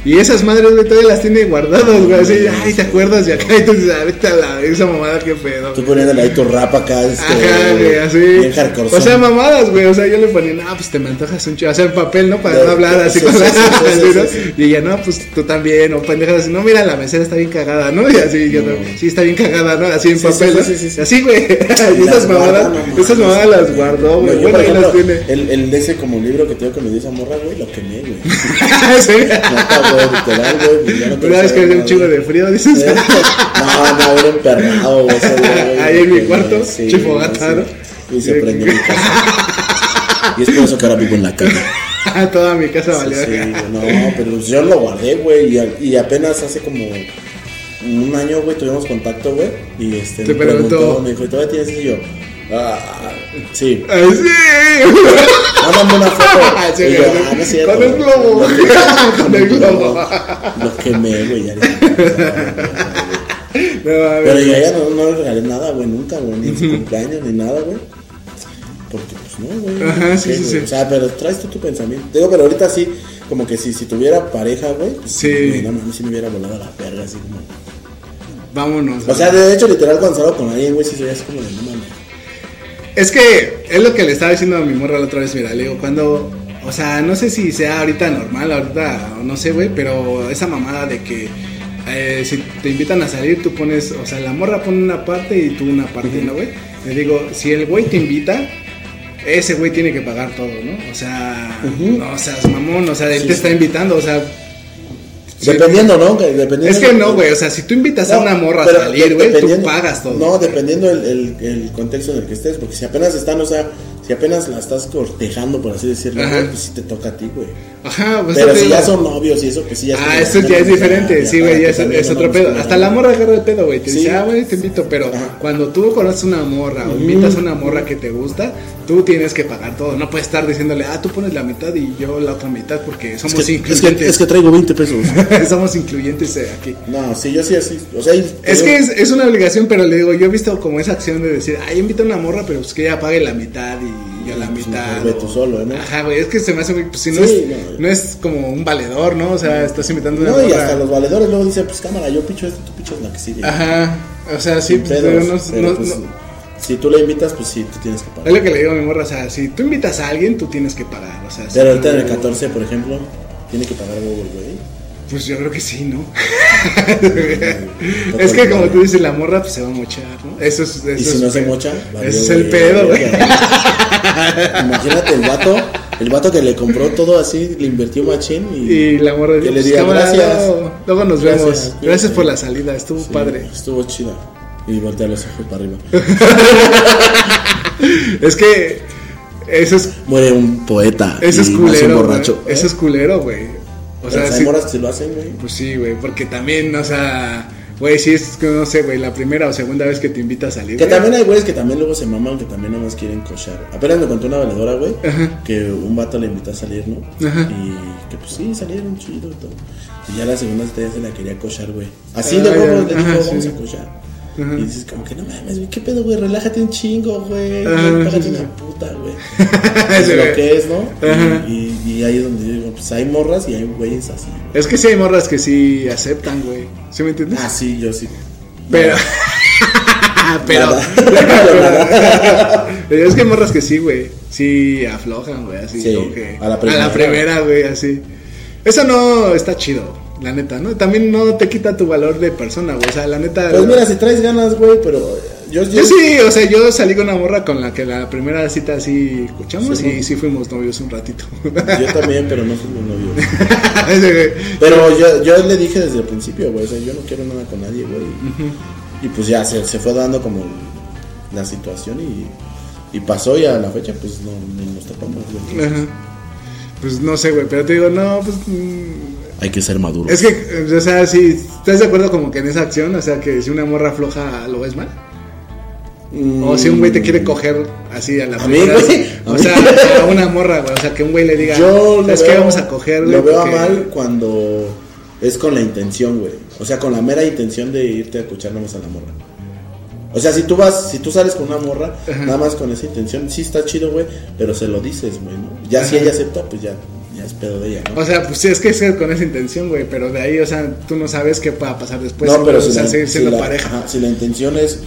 Y esas madres, güey, todavía las tiene guardadas, güey, así, ay, ¿te acuerdas de acá? Y tú dices, ahorita la, esa mamada, qué pedo. Tú poniéndole ahí tu rap acá, este. Ajá, güey, así. Bien hardcore. O sea, mamadas, güey. O sea, yo le ponía, no, pues te me antojas un chido. O sea, en papel, ¿no? Para no hablar así sí, con la. Y ella, no, pues tú también. O pendejas así, no, mira, la mesera está bien cagada, ¿no? Y así, yo, no, sí, está bien cagada, ¿no? Así en papel. Así, güey. [LAUGHS] Y esas mamadas, esas mamadas las guardó, güey. Bueno, ahí las tiene. el, el de ese como libro que tengo que me dio esa morra, güey, lo quemé, güey. [LAUGHS] güey, literal, güey. no Una vez que había un chingo de frío, dices. Eh, [LAUGHS] No, no, era emperrado, güey. [LAUGHS] Ahí en mi cuarto, sí, chifogata. Y se prendió mi casa. Y es por eso que ahora vivo en la calle. [LAUGHS] Toda mi casa valió. sí, no, pero pues yo lo guardé, güey, y, apenas hace como un año, güey, tuvimos contacto, güey, y este, Te me preguntó, me dijo, ¿y todavía tienes eso?" Y yo, Ah, sí. Ay, sí. [LAUGHS] Mándame una foto. [LAUGHS] Sí, Y yo, ah, no es cierto, Con el globo. Lo- [LAUGHS] Con el globo. Lo quemé, güey. ya. Pero yo a ella no, no le regalé nada, güey, nunca, güey. Ni en su cumpleaños, ni nada, güey. Porque, pues no, güey. Ajá, sí, ¿Qué, sí, sí. O sea, pero traes tú tu pensamiento. Digo, pero ahorita sí, como que si, si tuviera pareja, güey. Pues, Sí. no mames, si me hubiera volado a la verga, así como. Vámonos. O sea, de hecho, literal, cuando salgo con alguien, güey, sí soy así como de no mames. Es que es lo que le estaba diciendo a mi morra la otra vez, mira, le digo, cuando, o sea, no sé si sea ahorita normal, ahorita, no sé, güey, pero esa mamada de que eh, si te invitan a salir, tú pones, o sea, la morra pone una parte y tú una parte, ¿no, güey? Le digo, si el güey te invita, ese güey tiene que pagar todo, ¿no? O sea, no seas mamón, o sea, él Sí, te está invitando, o sea... sí. Dependiendo, ¿no? Dependiendo Es que no, güey, o sea, si tú invitas a una morra a salir, güey, tú pagas todo. No, dependiendo el, el, el contexto en el que estés, porque si apenas están, o sea, si apenas la estás cortejando, por así decirlo, Ajá. pues sí te toca a ti, güey. Ajá, pues Pero si digo. ya son novios y eso, pues sí ya Ah, eso ya es diferente, sí, güey, ya es, otro pedo. Hasta la morra agarra el pedo, güey. Te Sí. dice, ah, güey, te invito, pero Ajá. cuando tú conoces una morra o invitas a una morra que te gusta, tú tienes que pagar todo. No puedes estar diciéndole, ah, tú pones la mitad y yo la otra mitad porque somos que, es, que, incluyentes. es que traigo 20 pesos. [LAUGHS] somos incluyentes eh, aquí. No, sí, yo sí así. O sea, Es que es, es una obligación, pero le digo, yo he visto como esa acción de decir, ay, invita a una morra, pero pues que ella pague la mitad y yo la Pues mitad. ve tú solo, ¿no? Ajá, güey, es que se me hace, muy- pues si no, Sí, es, no. no es como un valedor, ¿no? O sea, estás invitando a una No, y morra. hasta los valedores luego dicen, pues cámara, yo picho esto, tú pichas la que sigue. Ajá, o sea, sí, pues, pedos, pero no, pero, pues, Si tú le invitas, pues sí, tú tienes que es pagar. lo que le digo a mi morra, o sea, si tú invitas a alguien, tú tienes que pagar, o sea, si Pero ahorita tú- en el 14, por ejemplo, tiene que pagar Google, güey. Pues yo creo que sí, ¿no? [LAUGHS] es que como tú dices, la morra pues se va a mochar, ¿no? Eso es, eso Y es si no se mocha, Ese es el güey, pedo, güey. [LAUGHS] Imagínate el vato, el vato que le compró todo así, le invirtió machín y, Y la morra que le pues, diga cámara, gracias. Luego, luego nos Gracias, vemos. Gracias por la salida, estuvo Sí, padre. Estuvo chida. Y voltea los ojos para arriba. [LAUGHS] Es que eso es, Muere un poeta. eso es nace un culero, borracho. Eso es culero, güey. O sea, hay moras se lo hacen, güey. Pues sí, güey, porque también, o sea, güey, si es que no sé, güey, la primera o segunda vez que te invita a salir. Que güey. también hay güeyes que también luego se maman, que también nada más quieren cochar. Apenas me contó una valedora, güey, Ajá. que un vato le invitó a salir, ¿no? Ajá. Y que pues sí, salieron chido y todo. Y ya la segunda vez se la quería cochar, güey. Así Ah, de huevos le dijo, vamos sí. a cochar. Y dices como que no mames, güey, ¿qué pedo, güey? Relájate un chingo, güey. Págate sí, sí. una puta, güey. [LAUGHS] Es lo que es, ¿no? Y, y, y ahí es donde yo digo, pues hay morras y hay güeyes así. Es que sí hay morras que sí aceptan, güey. ¿Sí me entiendes? Ah, sí, yo sí. Pero. [LAUGHS] pero. [LAUGHS] Es que hay morras que sí, güey. Sí aflojan, güey. Así Sí, como que. a la primera. primera, güey, así. Eso no está chido, la neta, ¿no? También no te quita tu valor de persona, güey. O sea, la neta. Pues mira, si traes ganas, güey, pero yo, yo, Yo sí, o sea, yo salí con una morra con la que la primera cita así escuchamos Sí, y ¿no? sí fuimos novios un ratito. yo también, pero no fuimos novios. [LAUGHS] Pero yo, yo le dije desde el principio, güey, o sea, yo no quiero nada con nadie, güey. Y pues ya se, se fue dando como la situación y, y pasó y a la fecha pues no ni nos topamos. güey. Ajá. Pues no sé, güey, pero te digo, no, pues. mm, Hay que ser maduro. Es que, o sea, si estás de acuerdo como que en esa acción, o sea, que si una morra floja lo ves mal. O si un güey te quiere coger así a la primera. O sea, a una morra, güey. O sea, que un güey le diga, Yo ¿sabes lo qué? veo- Vamos a coger. Lo veo porque- mal cuando es con la intención, güey. O sea, con la mera intención de irte a escuchar nada más a la morra. O sea, si tú vas, si tú sales con una morra, Ajá. nada más con esa intención, sí está chido, güey, pero se lo dices, güey, ¿no? Ya si ella acepta, pues ya, ya es pedo de ella, ¿no? O sea, pues sí, es que es con esa intención, güey. Pero de ahí, o sea, tú no sabes qué va a pasar después. no, pero o si, sea, la, seguir si siendo la- pareja. ajá, si la intención es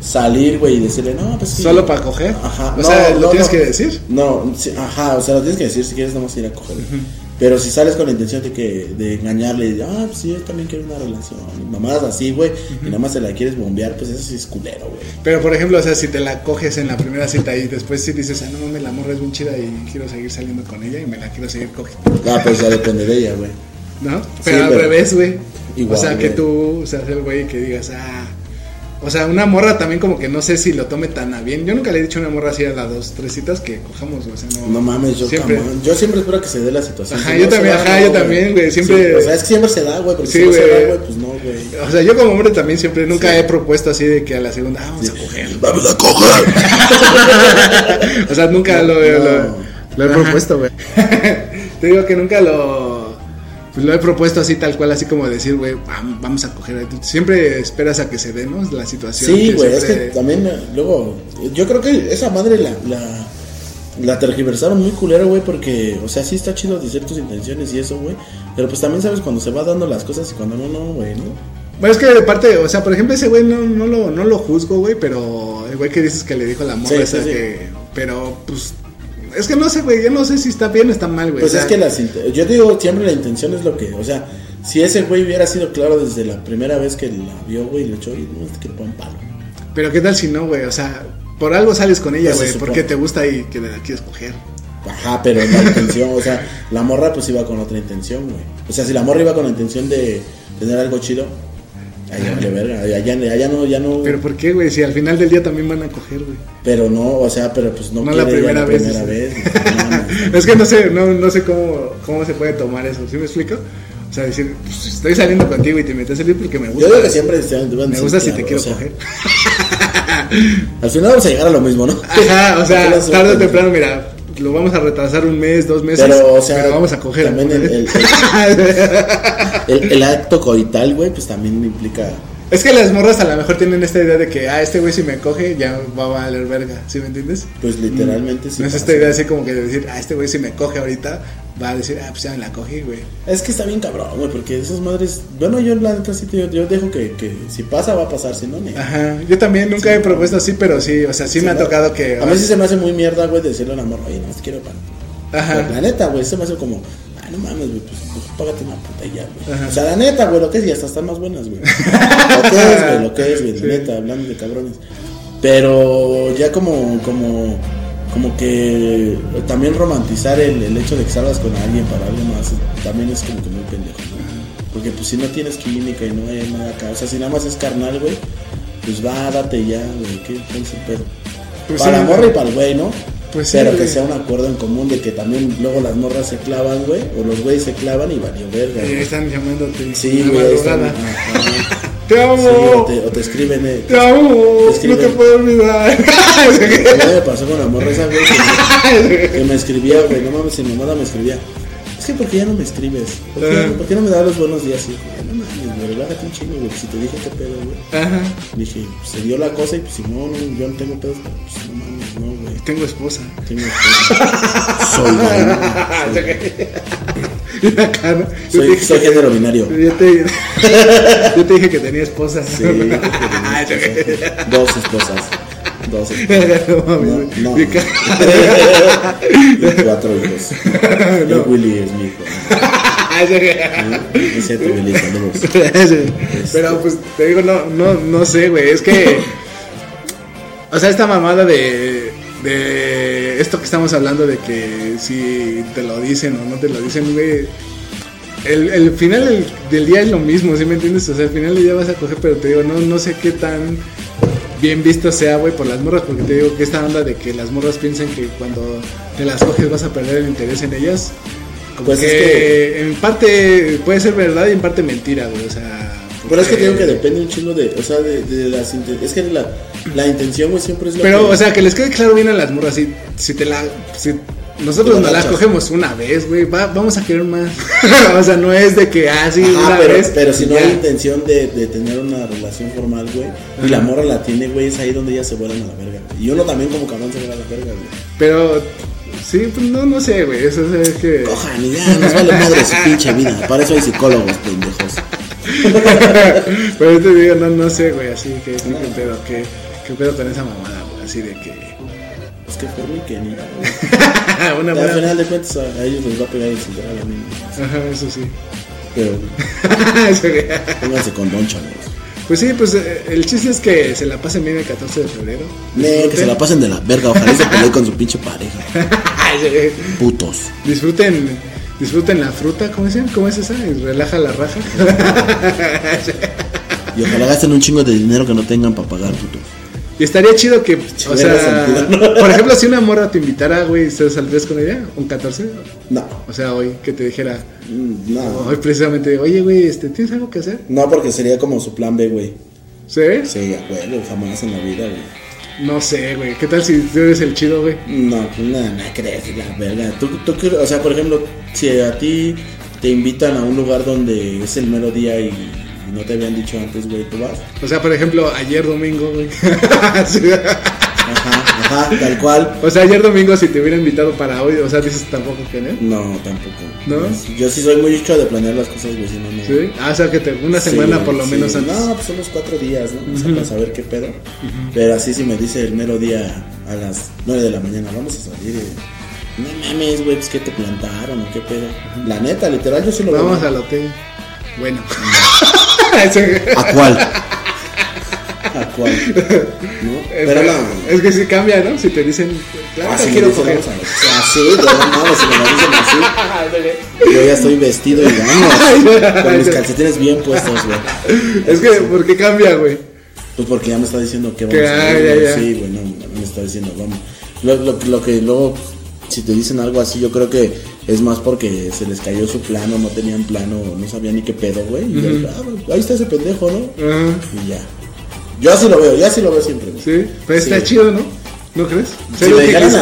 salir, güey, y decirle, no, pues sí. Solo para coger. Ajá, O no, sea, ¿lo no, tienes no. que decir? No, sí, ajá, o sea, lo tienes que decir si quieres nada más ir a coger. Pero si sales con la intención de que de engañarle y ah, pues sí, yo también quiero una relación. Y mamadas así, güey, y nada más se la quieres bombear, pues eso sí es culero, güey. Pero por ejemplo, o sea, si te la coges en la primera cita y después si dices, ah, no mames, la morra es bien chida y quiero seguir saliendo con ella y me la quiero seguir cogiendo. Ah, pues ya depende de ella, güey. ¿No? Pero al pero- revés, güey. Igual, O sea, que tú seas el güey que digas, ah. O sea, una morra también como que no sé si lo tome tan a bien. Yo nunca le he dicho a una morra así a las dos, tres citas que cojamos, o sea, no. No mames, yo Siempre. Yo siempre espero que se dé la situación. Ajá, Si yo no también, ajá, no, yo también, güey, siempre- Sí, o sea, es que siempre se da, güey, porque Sí, si no se güey. da, güey, pues no, güey. O sea, yo como hombre también siempre nunca Sí. he propuesto así de que a la segunda, ah, vamos a coger. [LAUGHS] Vamos a coger. [LAUGHS] O sea, nunca No, lo, lo- no. lo he propuesto, güey. [LAUGHS] Te digo que nunca lo, pues, lo he propuesto así tal cual, así como decir, güey, vam- vamos a coger. Siempre esperas a que se dé, ¿no? La situación. Sí, güey, es que también, eh, luego, yo creo que esa madre la, la, la tergiversaron muy culero, güey, porque, o sea, sí está chido decir tus intenciones y eso, güey, pero pues también sabes cuando se va dando las cosas y cuando no, no, güey, ¿no? Bueno, es que de parte, o sea, por ejemplo, ese güey no, no, lo, no lo juzgo, güey, pero el güey que dices que le dijo la morra sí, sí. que. Pero, pues. Es que no sé, güey, yo no sé si está bien o está mal, güey. Pues o sea, es que las, yo digo, siempre la intención es lo que, o sea, si ese güey hubiera sido claro desde la primera vez que la vio, güey, y le echó, y no, es que le palo. Pero qué tal si no, güey, o sea, por algo sales con ella, Pues güey, porque te gusta y que la quieres coger. Ajá, pero la intención, o sea, la morra pues iba con otra intención, güey. O sea, si la morra iba con la intención de tener algo chido, allá verga, allá, allá no, ya no, Pero ¿por qué, güey? Si al final del día también van a coger, güey. pero no, o sea, pero pues no, No la quiere ella primera vez, primera dice. vez. no mames. [LAUGHS] es que no sé, no, no sé cómo, cómo se puede tomar eso, ¿sí me explico? O sea, decir, pues, estoy saliendo contigo y te metes a salir porque me gusta. Yo digo que siempre deben Me gusta si te quiero o sea, coger. [LAUGHS] Al final vamos a llegar a lo mismo, ¿no? Ajá, o sea, [LAUGHS] tarde o temprano, mira, lo vamos a retrasar un mes, dos meses. Pero, o sea, pero vamos a coger. también el, el, [LAUGHS] el- el acto coital, güey, pues también implica. Es que las morras a lo mejor tienen esta idea de que, ah, este güey si me coge ya va a valer verga, ¿sí me entiendes? Pues literalmente sí no es esta idea así como que de decir, ah, este güey si me coge ahorita, va a decir, ah, pues ya me la cogí, güey. Es que está bien cabrón, güey, porque esas madres. Bueno, yo la neta sí, yo, yo dejo que, que si pasa, va a pasar, si no, ni. Ajá, yo también nunca he propuesto así, pero sí, o sea, sí, me ha tocado que... A mí sí se me hace muy mierda, güey, decirle a morra, oye, no te quiero pan. Ajá. La neta, güey, se me hace como, ay, no mames, güey, pues, pues págate una puta y ya, güey. Ajá. O sea, la neta, güey, lo que es, y hasta están más buenas, güey. [LAUGHS] lo que es, güey, lo que es, güey, Sí. la neta, hablando de cabrones. Pero ya como, como, como que también romantizar el, el hecho de que salgas con alguien para algo más, también es como que muy pendejo, ¿no? Porque pues si no tienes química y no hay nada acá, o sea, si nada más es carnal, güey, pues va, date ya, güey, ¿qué es el pedo? Pues para sí, la morra y para el güey, ¿no? Pues sí, Pero que güey. sea un acuerdo en común de que también luego las morras se clavan, güey, o los güeyes se clavan y valió verga. Eh, güey. están llamándote. Sí, güey, están. Te amo. Sí, o, te, o te escriben, eh. Te amo. Te No te puedo olvidar. [LAUGHS] A mí me pasó con la morra esa, güey, que, que me escribía, güey, no mames, mi mamá me escribía. Es que, ¿por qué ya no me escribes? ¿Por qué, Ajá. ¿por qué no me das los buenos días? Y no mames, güey, relájate un chingo, güey, si te dije qué pedo, güey. Ajá. Dije, pues, se dio la cosa y pues si no, no, yo no tengo pedos, pues no mames, no, güey. Tengo esposa. Tengo esposa. Soy [LAUGHS] gay. [LAUGHS] La cara. Soy, soy que- género binario. Yo te, [LAUGHS] yo te dije que tenía esposa. Sí, [LAUGHS] dos esposas. Dos esposas. No, Y cuatro hijos. El Willy es mi hijo. Es cierto, Willy, saludos. Pero pues te digo, no, no, no sé, güey. Es que. O sea, esta mamada de. De esto que estamos hablando de que si te lo dicen o no te lo dicen, güey. El, el final del, del día es lo mismo, ¿sí me entiendes? O sea, al final del día vas a coger, pero te digo, no, no sé qué tan bien visto sea, güey, por las morras, porque te digo que esta onda de que las morras piensan que cuando te las coges vas a perder el interés en ellas, como Pues que, es que- en parte puede ser verdad y en parte mentira, güey, o sea... Pero es que porque- te digo que depende un chingo de, o sea, de, de las Es que la, la intención, güey, siempre es lo Pero, que- o sea, que les quede claro bien a las morras, si, si te la... Si nosotros nos la cogemos una vez, güey, va- vamos a querer más. [LAUGHS] o sea, no es de que, ah, sí, Ajá, una pero, vez. pero si no ya. hay intención de, de tener una relación formal, güey, y la morra la tiene, güey, es ahí donde ellas se vuelan a la verga. Y uno también como cabrón se vuela a la verga, güey. Pero, sí, pues no, no sé, güey, eso es que... Cojan ya, nos vale madre su pinche vida. Para eso hay psicólogos, pendejos. [LAUGHS] Pero yo te digo, no, no sé, güey, así que, qué pedo, qué, pedo con esa mamada, güey, así de que... Es que por mí que ni. Una Al buena... final de cuentas a, a ellos les va a pegar el cinturón a la misma. Ajá, eso sí. Pero [LAUGHS] Eso, güey. pónganse chavos. pues sí, pues eh, el chiste es que se la pasen bien el 14 de febrero. Ne, que se la pasen de la verga, ojalá y se peleen [LAUGHS] con su pinche pareja. Putos. disfruten, disfruten la fruta, ¿cómo dicen? ¿Cómo es esa? Y relaja la raja. Y ojalá gasten un chingo de dinero que no tengan para pagar, puto. Y estaría chido que, o hubiera sea, sentido. por ejemplo, si una morra te invitara, güey, ¿te saldrías con ella? ¿Un 14? No, O sea, hoy, que te dijera, mm, no. hoy precisamente, oye, güey, este, ¿tienes algo que hacer? No, porque sería como su plan B, güey. ¿Sí? Sí, huevo, jamás en la vida, güey. No sé, güey. ¿Qué tal si tú eres el chido, güey? No, pues nada, no crees, la verga. Tú, tú, o sea, por ejemplo, si a ti te invitan a un lugar donde es el mero día y no te habían dicho antes, güey, tú vas. O sea, por ejemplo, ayer domingo, güey. Ajá, ajá, tal cual. O sea, ayer domingo si te hubiera invitado para hoy, o sea, dices tampoco que no. No, tampoco. ¿No? Yo sí soy muy hecho de planear las cosas, güey, si no, no. ¿Sí? Ah, o sea, que te, una Sí, semana por lo sí. menos antes. No, pues son los cuatro días, ¿no? O sea, para saber qué pedo. Pero así si me dice el mero día a las nueve de la mañana, vamos a salir. eh. No mames, güey, pues que te plantaron o qué pedo. La neta, literal, yo sí lo veo. Vamos al hotel. Bueno. [LAUGHS] ¿A cuál? ¿A cuál? ¿No? Pero no. Es que sí cambia, ¿no? Si te dicen, claro Ah, si quiero coger. vamos a- Así, de no mames, si me lo dicen así. Yo ya estoy vestido y vamos. [LAUGHS] Con mis calcetines bien puestos, güey. Es que, ¿por qué cambia, güey? Pues porque ya me está diciendo que vamos Que, a ah, ya, güey. ya. Sí, güey, no, no me está diciendo, vamos. Lo, lo, lo que luego, si te dicen algo así, yo creo que es más porque se les cayó su plano, no tenían plano, no sabían ni qué pedo, güey. Y ya, ah, güey, ahí está ese pendejo, ¿no? Ajá. Y ya. Yo así lo veo, yo así lo veo siempre, güey. Sí, pero está Sí. chido, ¿no? ¿No crees? Si Ser, me dejaran utiliza-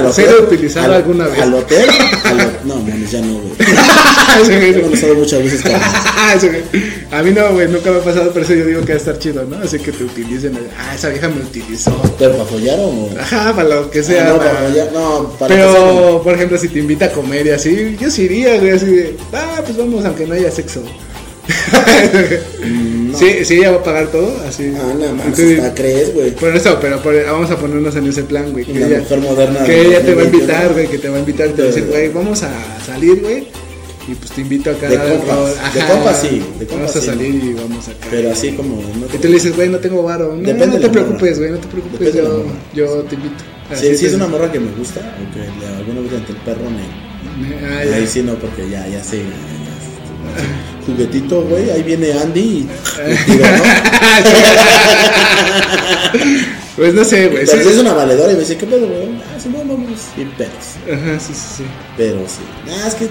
al alguna vez. Al hotel, al [LAUGHS] no, mames, ya no, güey. [LAUGHS] Ya me lo muchas veces, cabrón. [LAUGHS] A mí no, güey, nunca me ha pasado, pero eso yo digo que va a estar chido, ¿no? Así que te utilicen. Ah, esa vieja me utilizó. ¿Pero para follar o...? Ajá, para lo que sea. Ah, no, para- follar, no, para Pero, por ejemplo, si te invita a comer y así, yo sí iría, güey, así de, ah, pues vamos, aunque no haya sexo. Sí, sí, ella va a pagar todo, así. Ah, nada más, hasta crees, güey. por eso, pero por- vamos a ponernos en ese plan, güey. Que ella, mujer moderna que de ella te va a 2021. invitar, güey, que te va a invitar, te va a decir, güey, vamos a salir, güey. Y pues te invito acá De a compas, de compas sí, de Vamos compas a sí, salir ¿no? y vamos acá. Pero así como... No Y tú le dices, güey, no tengo varo. No, Depende no de te preocupes, güey, no te preocupes, yo, yo te invito. Sí, Así sí es te- una morra que me gusta, o que alguna vez ante el perro me... Ah. Ahí sí no, porque ya, ya sé. Juguetito, güey, ahí viene Andy y, tiro, ¿no? [LAUGHS] Pues no sé, güey. sí. Pero si es una valedora y me dice, ¿qué pedo, güey? Ah, sí, no, vamos. Y pedos. Ajá, sí, sí, sí. Pero sí. Ah, es que...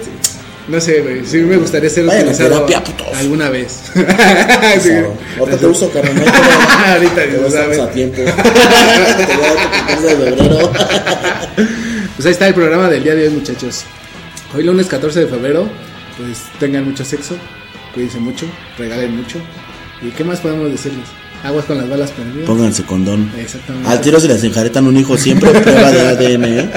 No sé, güey. Sí me gustaría ser Vayan a utilizado terapia, putos. alguna vez. [LAUGHS] Sí. Ahorita te uso, carnal. no. [LAUGHS] Ahorita Te Dios vas sabe. a tiempo. [LAUGHS] Te voy a dar tu 14 de febrero. Pues ahí está el programa del día de hoy, muchachos. Hoy lunes 14 de febrero, pues tengan mucho sexo, cuídense mucho, regalen mucho. ¿Y qué más podemos decirles? Aguas con las balas perdidas. Pónganse condón. Exactamente. Al tiro si les enjaretan un hijo, siempre prueba de ADN, ¿eh?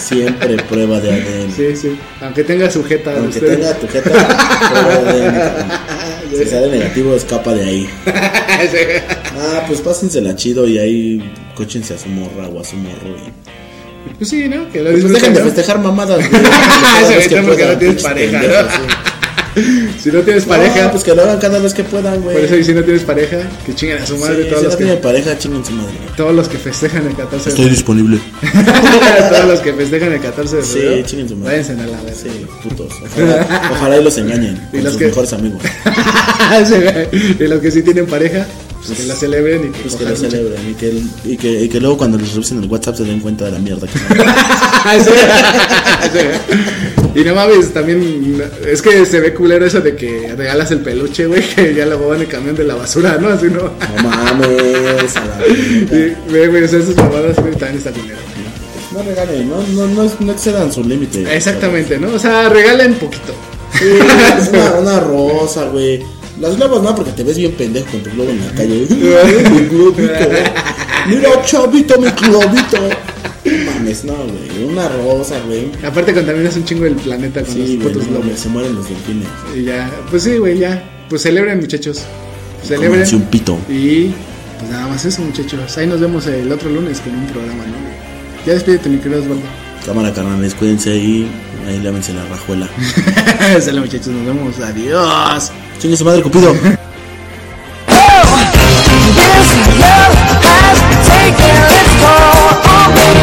Siempre prueba de ADN. Sí, sí. Aunque tenga sujeta. Aunque usted- tenga tu jeta, prueba de ADN. [LAUGHS] cabrón. Si sale negativo, escapa de ahí. [LAUGHS] Ah, pues pásensela chido y ahí cóchense a su morra o a su morro. Y... Pues sí, ¿no? Que lo Pues disfruten, dejen de ¿no? festejar mamadas, [LAUGHS] güey. Cada vez ve porque puedan, no tienes pinches pareja, pendejos, ¿no? sí. Si no tienes pareja, No, pues que lo hagan cada vez que puedan, güey. por eso y si no tienes pareja, que chinguen a su madre Sí, todos si los no que tienen pareja, chinguen su madre. todos los que festejan el 14 de Estoy disponible. [LAUGHS] todos los que festejan el 14 de Sí, febrero. chinguen su madre. Váyanse a la verga. Sí, putos. Ojalá, [LAUGHS] ojalá y los engañen Y con los sus que- mejores amigos. [LAUGHS] Sí, y los que sí tienen pareja, pues que la celebren y que, Pues que mucho. celebren y que, y, que, y que luego cuando les revisen el WhatsApp se den cuenta de la mierda que Sí. Sí. Y no mames, también es que se ve culero eso de que regalas el peluche, güey, [LAUGHS] que ya lo van en el camión de la basura, ¿no? Así no. No mames, a la [LAUGHS] güey, güey, o sea, esas mamadas también está culero. No regalen, no, no, no, no excedan su límite. Exactamente, ¿no? O sea, regalen poquito. Sí, una, [LAUGHS] una rosa, güey. Las globos no, porque te ves bien pendejo con tu globo en la calle. Mira, chavito, mi. No mames, no, güey. Una rosa, güey. Aparte contaminas un chingo el planeta con Sí, los putos no, se mueren los delfines. Y ya, pues sí, güey, ya. Pues celebren, muchachos. Celebren. Un pito. Y pues nada más eso, muchachos. Ahí nos vemos el otro lunes con un programa, ¿no? Ya despídete, mi querido Osvaldo. Cámara, carnales, cuídense ahí. Ahí lávense la rajuela. [LAUGHS] Sale, muchachos, nos vemos. Adiós. Chingue su madre, Cupido. [LAUGHS] I'll be